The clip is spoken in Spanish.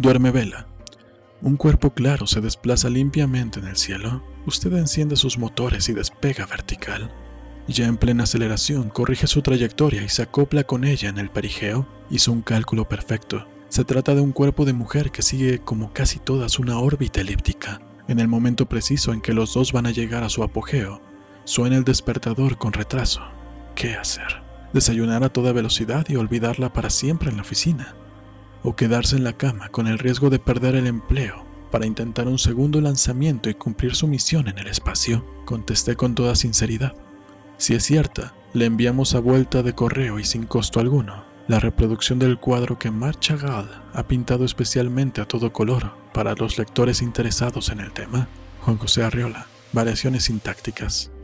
Duerme vela. Un cuerpo claro se desplaza limpiamente en el cielo. Usted enciende sus motores y despega vertical. Ya en plena aceleración, corrige su trayectoria y se acopla con ella en el perigeo. Hizo un cálculo perfecto. Se trata de un cuerpo de mujer que sigue como casi todas una órbita elíptica. En el momento preciso en que los dos van a llegar a su apogeo, suena el despertador con retraso. ¿Qué hacer? ¿Desayunar a toda velocidad y olvidarla para siempre en la oficina? ¿O quedarse en la cama con el riesgo de perder el empleo para intentar un segundo lanzamiento y cumplir su misión en el espacio? Contesté con toda sinceridad. Si es cierta, le enviamos a vuelta de correo y sin costo alguno la reproducción del cuadro que Marc Chagall ha pintado especialmente a todo color para los lectores interesados en el tema. Juan José Arriola, Variaciones sintácticas.